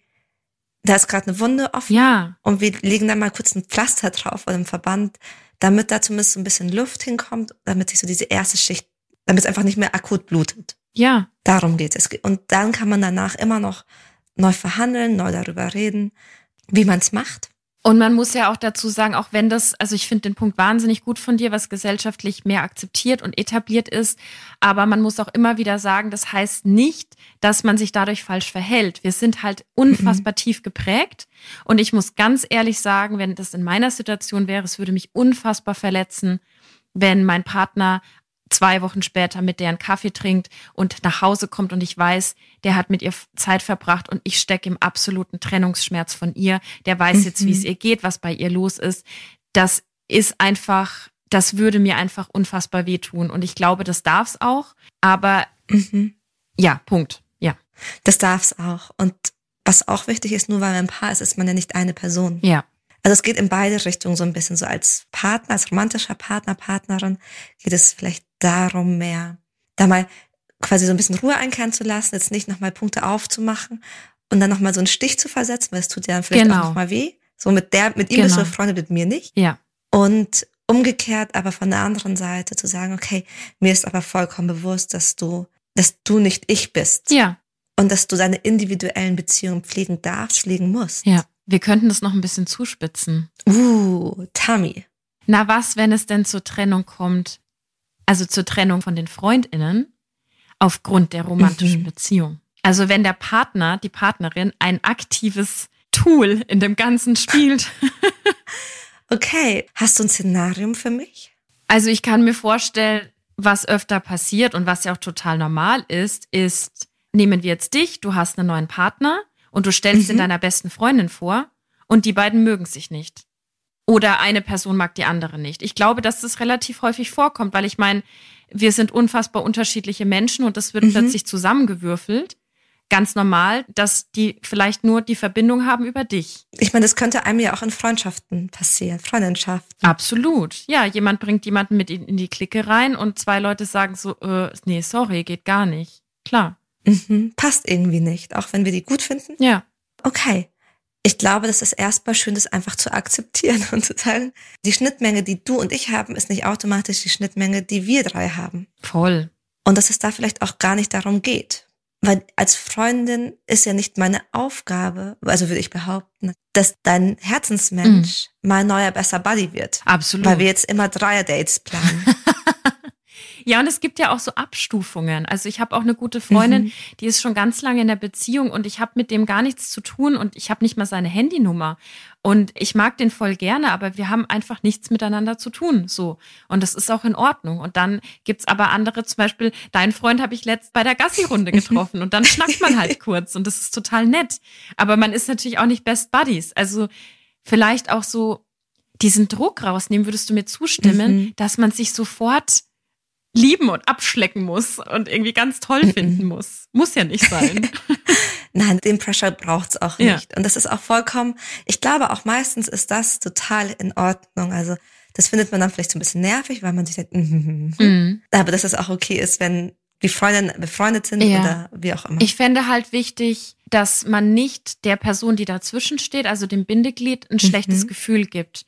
da ist gerade eine Wunde offen ja. und wir legen da mal kurz ein Pflaster drauf oder einen Verband, damit da zumindest so ein bisschen Luft hinkommt, damit sich so diese erste Schicht, damit es einfach nicht mehr akut blutet. Ja. Darum geht es. Und dann kann man danach immer noch neu verhandeln, neu darüber reden, wie man es macht. Und man muss ja auch dazu sagen, auch wenn das, also ich finde den Punkt wahnsinnig gut von dir, was gesellschaftlich mehr akzeptiert und etabliert ist, aber man muss auch immer wieder sagen, das heißt nicht, dass man sich dadurch falsch verhält. Wir sind halt unfassbar mhm. tief geprägt und ich muss ganz ehrlich sagen, wenn das in meiner Situation wäre, es würde mich unfassbar verletzen, wenn mein Partner zwei Wochen später mit der einen Kaffee trinkt und nach Hause kommt und ich weiß, der hat mit ihr Zeit verbracht und ich stecke im absoluten Trennungsschmerz von ihr. Der weiß mhm. jetzt, wie es ihr geht, was bei ihr los ist. Das ist einfach, das würde mir einfach unfassbar wehtun. Und ich glaube, das darf es auch. Aber mhm. ja, Punkt. Ja. Das darf es auch. Und was auch wichtig ist, nur weil man ein Paar ist, ist man ja nicht eine Person. Ja. Also es geht in beide Richtungen so ein bisschen. So als Partner, als romantischer Partner, Partnerin geht es vielleicht darum, mehr da mal quasi so ein bisschen Ruhe einkehren zu lassen, jetzt nicht nochmal Punkte aufzumachen und dann nochmal so einen Stich zu versetzen, weil es tut ja dann vielleicht genau. auch nochmal weh. So mit der, mit ihm genau. bist du befreundet, mit mir nicht. Ja. Und umgekehrt aber von der anderen Seite zu sagen, okay, mir ist aber vollkommen bewusst, dass du, dass du nicht ich bist. Ja. Und dass du deine individuellen Beziehungen pflegen darfst, pflegen musst. Ja. Wir könnten das noch ein bisschen zuspitzen. Uh, Tammy. Na was, wenn es denn zur Trennung kommt also zur Trennung von den Freundinnen, aufgrund der romantischen mhm. Beziehung. Also wenn der Partner, die Partnerin ein aktives Tool in dem Ganzen spielt. okay, hast du ein Szenarium für mich? Also ich kann mir vorstellen, was öfter passiert und was ja auch total normal ist, ist, nehmen wir jetzt dich, du hast einen neuen Partner und du stellst mhm. ihn deiner besten Freundin vor und die beiden mögen sich nicht. Oder eine Person mag die andere nicht. Ich glaube, dass das relativ häufig vorkommt, weil ich meine, wir sind unfassbar unterschiedliche Menschen und das wird mhm. plötzlich zusammengewürfelt ganz normal, dass die vielleicht nur die Verbindung haben über dich. Ich meine, das könnte einem ja auch in Freundschaften passieren, Freundschaften. Absolut. Ja, jemand bringt jemanden mit in die Clique rein und zwei Leute sagen so, äh, nee, sorry, geht gar nicht. Klar. Mhm, passt irgendwie nicht, auch wenn wir die gut finden. Ja. Okay. Ich glaube, das ist erstmal schön, das einfach zu akzeptieren und zu sagen, die Schnittmenge, die du und ich haben, ist nicht automatisch die Schnittmenge, die wir drei haben. Voll. Und dass es da vielleicht auch gar nicht darum geht. Weil als Freundin ist ja nicht meine Aufgabe, also würde ich behaupten, dass dein Herzensmensch mm. mal neuer, besser Buddy wird. Absolut. Weil wir jetzt immer Dreier-Dates planen. Ja, und es gibt ja auch so Abstufungen. Also ich habe auch eine gute Freundin, mhm. die ist schon ganz lange in der Beziehung und ich habe mit dem gar nichts zu tun und ich habe nicht mal seine Handynummer. Und ich mag den voll gerne, aber wir haben einfach nichts miteinander zu tun. So. Und das ist auch in Ordnung. Und dann gibt's aber andere, zum Beispiel, dein Freund habe ich letzt bei der Gassi-Runde getroffen und dann schnackt man halt kurz und das ist total nett. Aber man ist natürlich auch nicht Best Buddies. Also vielleicht auch so diesen Druck rausnehmen, würdest du mir zustimmen, mhm. dass man sich sofort lieben und abschlecken muss und irgendwie ganz toll finden muss. Muss ja nicht sein. Nein, den Pressure braucht's auch nicht. Ja. Und das ist auch vollkommen, ich glaube auch meistens ist das total in Ordnung. Also das findet man dann vielleicht so ein bisschen nervig, weil man sich denkt, mm, mm, mm. Mhm. aber dass es auch okay ist, wenn die Freundinnen befreundet sind ja. oder wie auch immer. Ich fände halt wichtig, dass man nicht der Person, die dazwischen steht, also dem Bindeglied, ein mhm. schlechtes Gefühl gibt.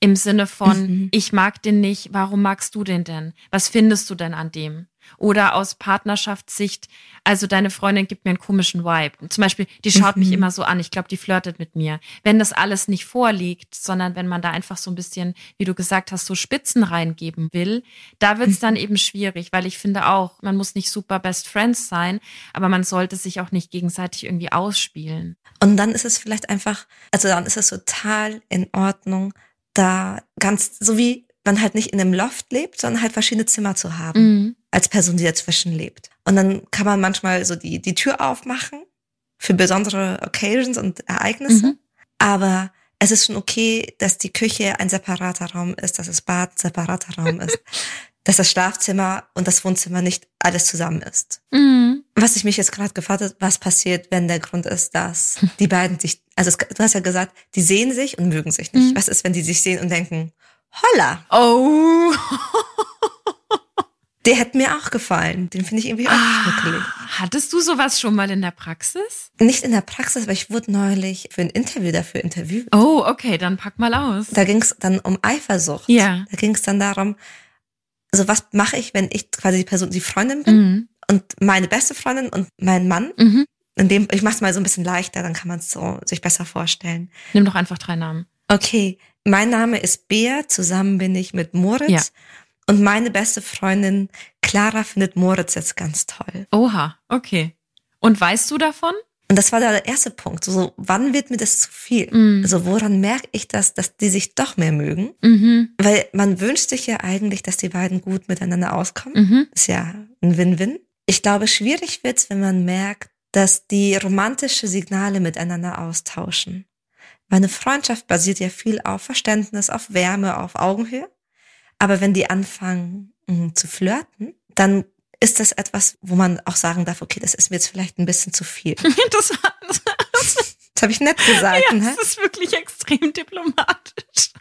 Im Sinne von, mhm. ich mag den nicht, warum magst du den denn? Was findest du denn an dem? Oder aus Partnerschaftssicht, also deine Freundin gibt mir einen komischen Vibe. Zum Beispiel, die schaut mhm. mich immer so an, ich glaube, die flirtet mit mir. Wenn das alles nicht vorliegt, sondern wenn man da einfach so ein bisschen, wie du gesagt hast, so Spitzen reingeben will, da wird es mhm. dann eben schwierig, weil ich finde auch, man muss nicht super Best Friends sein, aber man sollte sich auch nicht gegenseitig irgendwie ausspielen. Und dann ist es vielleicht einfach, also dann ist es total in Ordnung, da ganz, so wie man halt nicht in einem Loft lebt, sondern halt verschiedene Zimmer zu haben, mhm. als Person, die dazwischen lebt. Und dann kann man manchmal so die, die Tür aufmachen für besondere Occasions und Ereignisse. Mhm. Aber es ist schon okay, dass die Küche ein separater Raum ist, dass das Bad ein separater Raum ist, dass das Schlafzimmer und das Wohnzimmer nicht alles zusammen ist. Mhm. Was ich mich jetzt gerade gefragt habe, was passiert, wenn der Grund ist, dass die beiden sich, also du hast ja gesagt, die sehen sich und mögen sich nicht. Mhm. Was ist, wenn die sich sehen und denken, holla. Oh. Der hätte mir auch gefallen. Den finde ich irgendwie auch ah, schnuckelig. Hattest du sowas schon mal in der Praxis? Nicht in der Praxis, aber ich wurde neulich für ein Interview dafür interviewt. Oh, okay, dann pack mal aus. Da ging es dann um Eifersucht. Ja. Da ging es dann darum, also was mache ich, wenn ich quasi die Person, die Freundin bin mhm. und meine beste Freundin und mein Mann. Mhm. In dem, ich mache es mal so ein bisschen leichter, dann kann man es so sich besser vorstellen. Nimm doch einfach drei Namen. Okay, mein Name ist Bea, zusammen bin ich mit Moritz. Ja. Und meine beste Freundin Clara findet Moritz jetzt ganz toll. Oha, okay. Und weißt du davon? Und das war der erste Punkt. So, wann wird mir das zu viel? Mm. Also woran merke ich das, dass die sich doch mehr mögen? Mhm. Weil man wünscht sich ja eigentlich, dass die beiden gut miteinander auskommen. Mhm. Ist ja ein Win-Win. Ich glaube, schwierig wird's, wenn man merkt, dass die romantische Signale miteinander austauschen. Meine Freundschaft basiert ja viel auf Verständnis, auf Wärme, auf Augenhöhe. Aber wenn die anfangen mh, mm, zu flirten, dann ist das etwas, wo man auch sagen darf, okay, das ist mir jetzt vielleicht ein bisschen zu viel. das, das, das habe ich nett gesagt. Ja, ne? das ist wirklich extrem diplomatisch.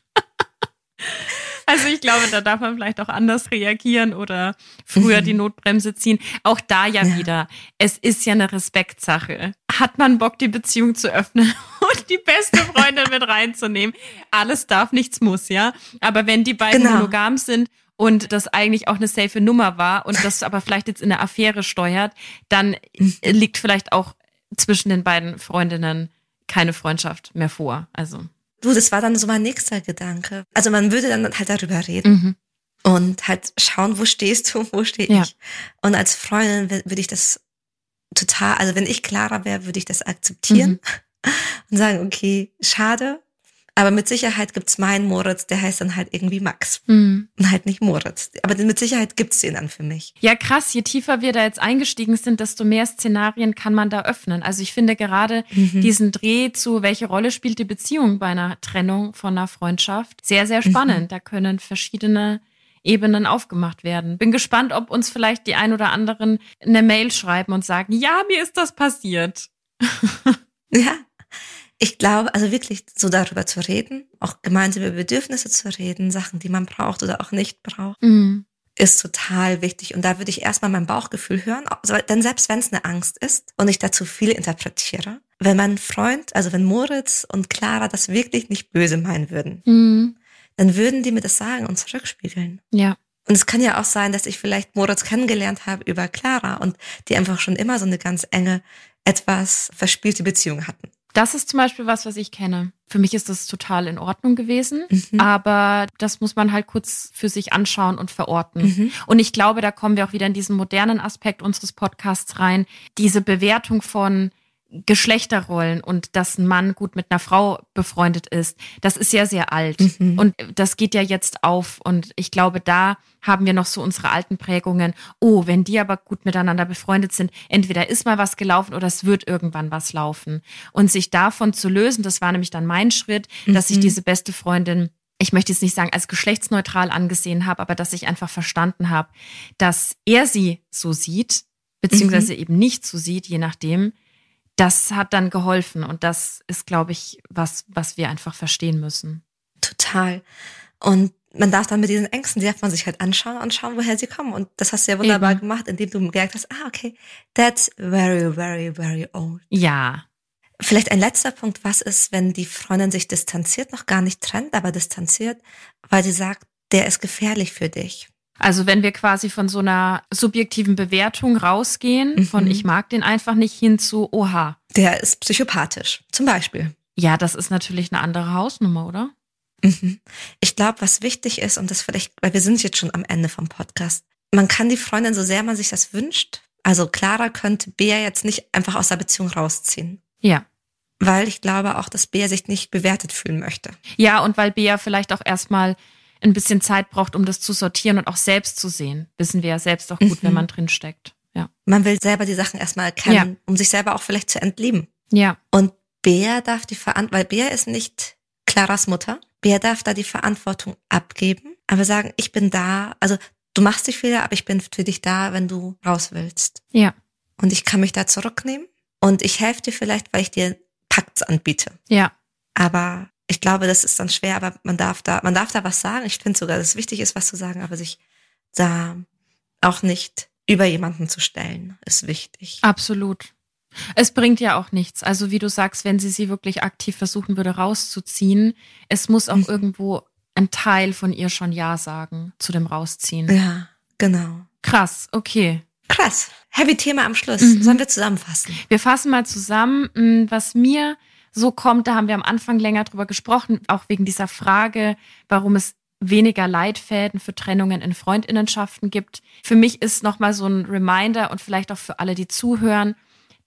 Also ich glaube, da darf man vielleicht auch anders reagieren oder früher mhm. die Notbremse ziehen. Auch da ja, ja, wieder. Es ist ja eine Respektsache. Hat man Bock, die Beziehung zu öffnen und die beste Freundin mit reinzunehmen? Alles darf, nichts muss, ja. Aber wenn die beiden genau. monogam sind und das eigentlich auch eine safe Nummer war und das aber vielleicht jetzt in eine Affäre steuert, dann liegt vielleicht auch zwischen den beiden Freundinnen keine Freundschaft mehr vor. Also. Du, das war dann so mein nächster Gedanke. Also man würde dann halt darüber reden. Mhm. Und halt schauen, wo stehst du, wo stehe ja. ich. Und als Freundin würde ich das total, also wenn ich klarer wäre, würde ich das akzeptieren. Mhm. und sagen, okay, schade, aber mit Sicherheit gibt's meinen Moritz, der heißt dann halt irgendwie Max. Mhm. Und halt nicht Moritz. Aber mit Sicherheit gibt's den dann für mich. Ja, krass. Je tiefer wir da jetzt eingestiegen sind, desto mehr Szenarien kann man da öffnen. Also ich finde gerade mhm. diesen Dreh zu, welche Rolle spielt die Beziehung bei einer Trennung von einer Freundschaft, sehr, sehr spannend. Mhm. Da können verschiedene Ebenen aufgemacht werden. Bin gespannt, ob uns vielleicht die ein oder anderen eine Mail schreiben und sagen, ja, mir ist das passiert. ja, ich glaube, also wirklich so darüber zu reden, auch gemeinsam über Bedürfnisse zu reden, Sachen, die man braucht oder auch nicht braucht, mhm. ist total wichtig. Und da würde ich erstmal mein Bauchgefühl hören, also, denn selbst wenn es eine Angst ist und ich dazu viel interpretiere, wenn mein Freund, also wenn Moritz und Clara das wirklich nicht böse meinen würden, mhm. dann würden die mir das sagen und zurückspiegeln. Ja. Und es kann ja auch sein, dass ich vielleicht Moritz kennengelernt habe über Clara und die einfach schon immer so eine ganz enge, etwas verspielte Beziehung hatten. Das ist zum Beispiel was, was ich kenne. Für mich ist das total in Ordnung gewesen, mhm. aber das muss man halt kurz für sich anschauen und verorten. Mhm. Und ich glaube, da kommen wir auch wieder in diesen modernen Aspekt unseres Podcasts rein. Diese Bewertung von, Geschlechterrollen und dass ein Mann gut mit einer Frau befreundet ist, das ist ja sehr alt. Mhm. Und das geht ja jetzt auf. Und ich glaube, da haben wir noch so unsere alten Prägungen. Oh, wenn die aber gut miteinander befreundet sind, entweder ist mal was gelaufen oder es wird irgendwann was laufen. Und sich davon zu lösen, das war nämlich dann mein Schritt, mhm. dass ich diese beste Freundin ich möchte jetzt nicht sagen, als geschlechtsneutral angesehen habe, aber dass ich einfach verstanden habe, dass er sie so sieht, beziehungsweise mhm. eben nicht so sieht, je nachdem, das hat dann geholfen und das ist, glaube ich, was, was wir einfach verstehen müssen. Total. Und man darf dann mit diesen Ängsten, die darf man sich halt anschauen und schauen, woher sie kommen. Und das hast du ja wunderbar Eben. gemacht, indem du gemerkt hast, ah, okay, that's very, very, very old. Ja. Vielleicht ein letzter Punkt, was ist, wenn die Freundin sich distanziert, noch gar nicht trennt, aber distanziert, weil sie sagt, der ist gefährlich für dich. Also wenn wir quasi von so einer subjektiven Bewertung rausgehen, mhm. von ich mag den einfach nicht hin zu oha. Der ist psychopathisch, zum Beispiel. Ja, das ist natürlich eine andere Hausnummer, oder? Mhm. Ich glaube, was wichtig ist, und das vielleicht, weil wir sind jetzt schon am Ende vom Podcast, man kann die Freundin, so sehr man sich das wünscht, also Clara könnte Bea jetzt nicht einfach aus der Beziehung rausziehen. Ja. Weil ich glaube auch, dass Bea sich nicht bewertet fühlen möchte. Ja, und weil Bea vielleicht auch erstmal ein bisschen Zeit braucht, um das zu sortieren und auch selbst zu sehen. Wissen wir ja selbst auch gut, mhm. wenn man drin steckt. Ja. Man will selber die Sachen erstmal erkennen, ja. um sich selber auch vielleicht zu entlieben. Ja. Und Bea darf die Verantwortung, weil Bea ist nicht Claras Mutter. Bea darf da die Verantwortung abgeben, aber sagen, ich bin da, also du machst dich Fehler, aber ich bin für dich da, wenn du raus willst. Ja. Und ich kann mich da zurücknehmen und ich helfe dir vielleicht, weil ich dir Pakts anbiete. Ja. Aber ich glaube, das ist dann schwer, aber man darf da, man darf da was sagen. Ich finde sogar, dass es wichtig ist, was zu sagen, aber sich da auch nicht über jemanden zu stellen, ist wichtig. Absolut. Es bringt ja auch nichts. Also wie du sagst, wenn sie sie wirklich aktiv versuchen würde rauszuziehen, es muss auch mhm. irgendwo ein Teil von ihr schon Ja sagen zu dem Rausziehen. Ja, genau. Krass, okay. Krass. Heavy Thema am Schluss. Mhm. Sollen wir zusammenfassen? Wir fassen mal zusammen, mm, was mir so kommt. Da haben wir am Anfang länger drüber gesprochen, auch wegen dieser Frage, warum es weniger Leitfäden für Trennungen in Freundinnenschaften gibt. Für mich ist nochmal so ein Reminder und vielleicht auch für alle, die zuhören,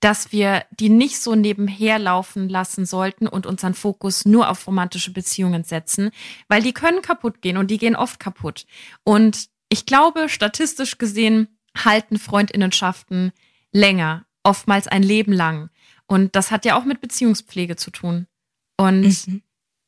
dass wir die nicht so nebenher laufen lassen sollten und unseren Fokus nur auf romantische Beziehungen setzen, weil die können kaputt gehen und die gehen oft kaputt. Und ich glaube, statistisch gesehen halten Freundinnenschaften länger, oftmals ein Leben lang. Und das hat ja auch mit Beziehungspflege zu tun. Und mhm.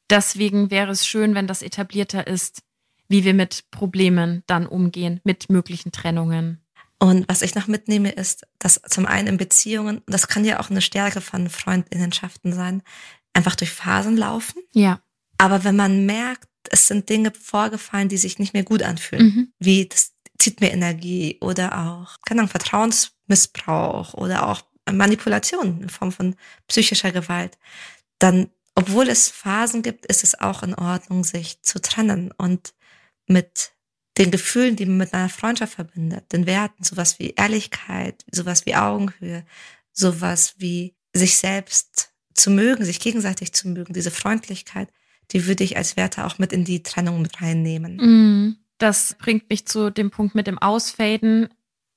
deswegen wäre es schön, wenn das etablierter ist, wie wir mit Problemen dann umgehen, mit möglichen Trennungen. Und was ich noch mitnehme, ist, dass zum einen in Beziehungen, das kann ja auch eine Stärke von Freundinnenschaften sein, einfach durch Phasen laufen. Ja. Aber wenn man merkt, es sind Dinge vorgefallen, die sich nicht mehr gut anfühlen, mhm. wie das zieht mir Energie oder auch, keine Ahnung, Vertrauensmissbrauch oder auch Manipulation in Form von psychischer Gewalt, dann, obwohl es Phasen gibt, ist es auch in Ordnung, sich zu trennen und mit den Gefühlen, die man mit einer Freundschaft verbindet, den Werten, sowas wie Ehrlichkeit, sowas wie Augenhöhe, sowas wie sich selbst zu mögen, sich gegenseitig zu mögen, diese Freundlichkeit, die würde ich als Werte auch mit in die Trennung mit reinnehmen. Mm, das bringt mich zu dem Punkt mit dem Ausfaden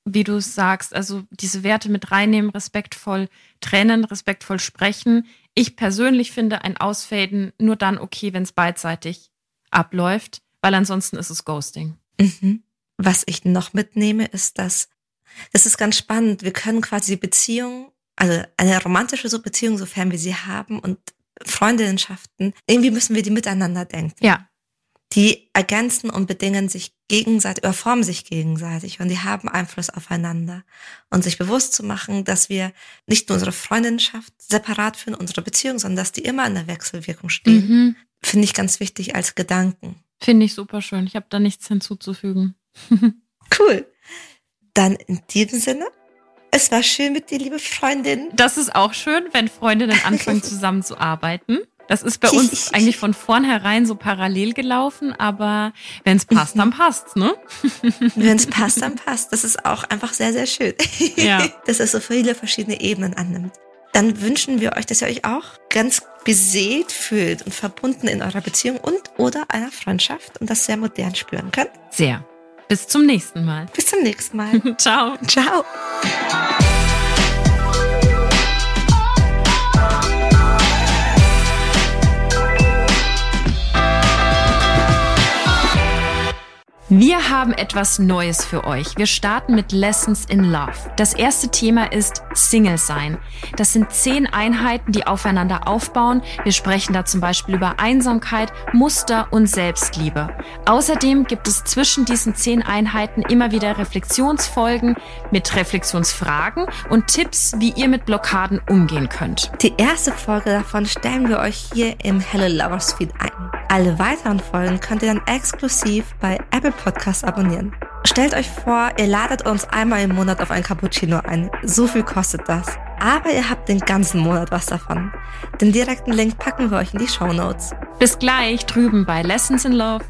wie du sagst, also diese Werte mit reinnehmen, respektvoll trennen, respektvoll sprechen, Ich persönlich finde ein Ausfaden nur dann okay, wenn es beidseitig abläuft, weil ansonsten ist es Ghosting. Mhm. Was ich noch mitnehme, ist, dass das ist ganz spannend. Wir können quasi die Beziehung, also eine romantische Beziehung, sofern wir sie haben und Freundinnenschaften, irgendwie müssen wir die miteinander denken. Ja. Die ergänzen und bedingen sich gegenseitig, oder formen sich gegenseitig und die haben Einfluss aufeinander. Und sich bewusst zu machen, dass wir nicht nur unsere Freundinnenschaft separat führen, unsere Beziehung, sondern dass die immer in der Wechselwirkung stehen, mhm. finde ich ganz wichtig als Gedanken. Finde ich super schön. Ich habe da nichts hinzuzufügen. cool. Dann in diesem Sinne, es war schön mit dir, liebe Freundin. Das ist auch schön, wenn Freundinnen anfangen zusammenzuarbeiten. Das ist bei uns eigentlich von vornherein so parallel gelaufen, aber wenn es passt, dann passt's, ne? Wenn es passt, dann passt. Das ist auch einfach sehr, sehr schön. Ja. Dass es so viele verschiedene Ebenen annimmt. Dann wünschen wir euch, dass ihr euch auch ganz beseelt fühlt und verbunden in eurer Beziehung und oder einer Freundschaft und das sehr modern spüren könnt. Sehr. Bis zum nächsten Mal. Bis zum nächsten Mal. Ciao. Ciao. Wir haben etwas Neues für euch. Wir starten mit Lessons in Love. Das erste Thema ist Single sein. Das sind zehn Einheiten, die aufeinander aufbauen. Wir sprechen da zum Beispiel über Einsamkeit, Muster und Selbstliebe. Außerdem gibt es zwischen diesen zehn Einheiten immer wieder Reflexionsfolgen mit Reflexionsfragen und Tipps, wie ihr mit Blockaden umgehen könnt. Die erste Folge davon stellen wir euch hier im Hello Lovers Feed ein. Alle weiteren Folgen könnt ihr dann exklusiv bei Apple Podcasts abonnieren. Stellt euch vor, ihr ladet uns einmal im Monat auf ein Cappuccino ein. So viel kostet das. Aber ihr habt den ganzen Monat was davon. Den direkten Link packen wir euch in die Show Notes. Bis gleich drüben bei Lessons in Love.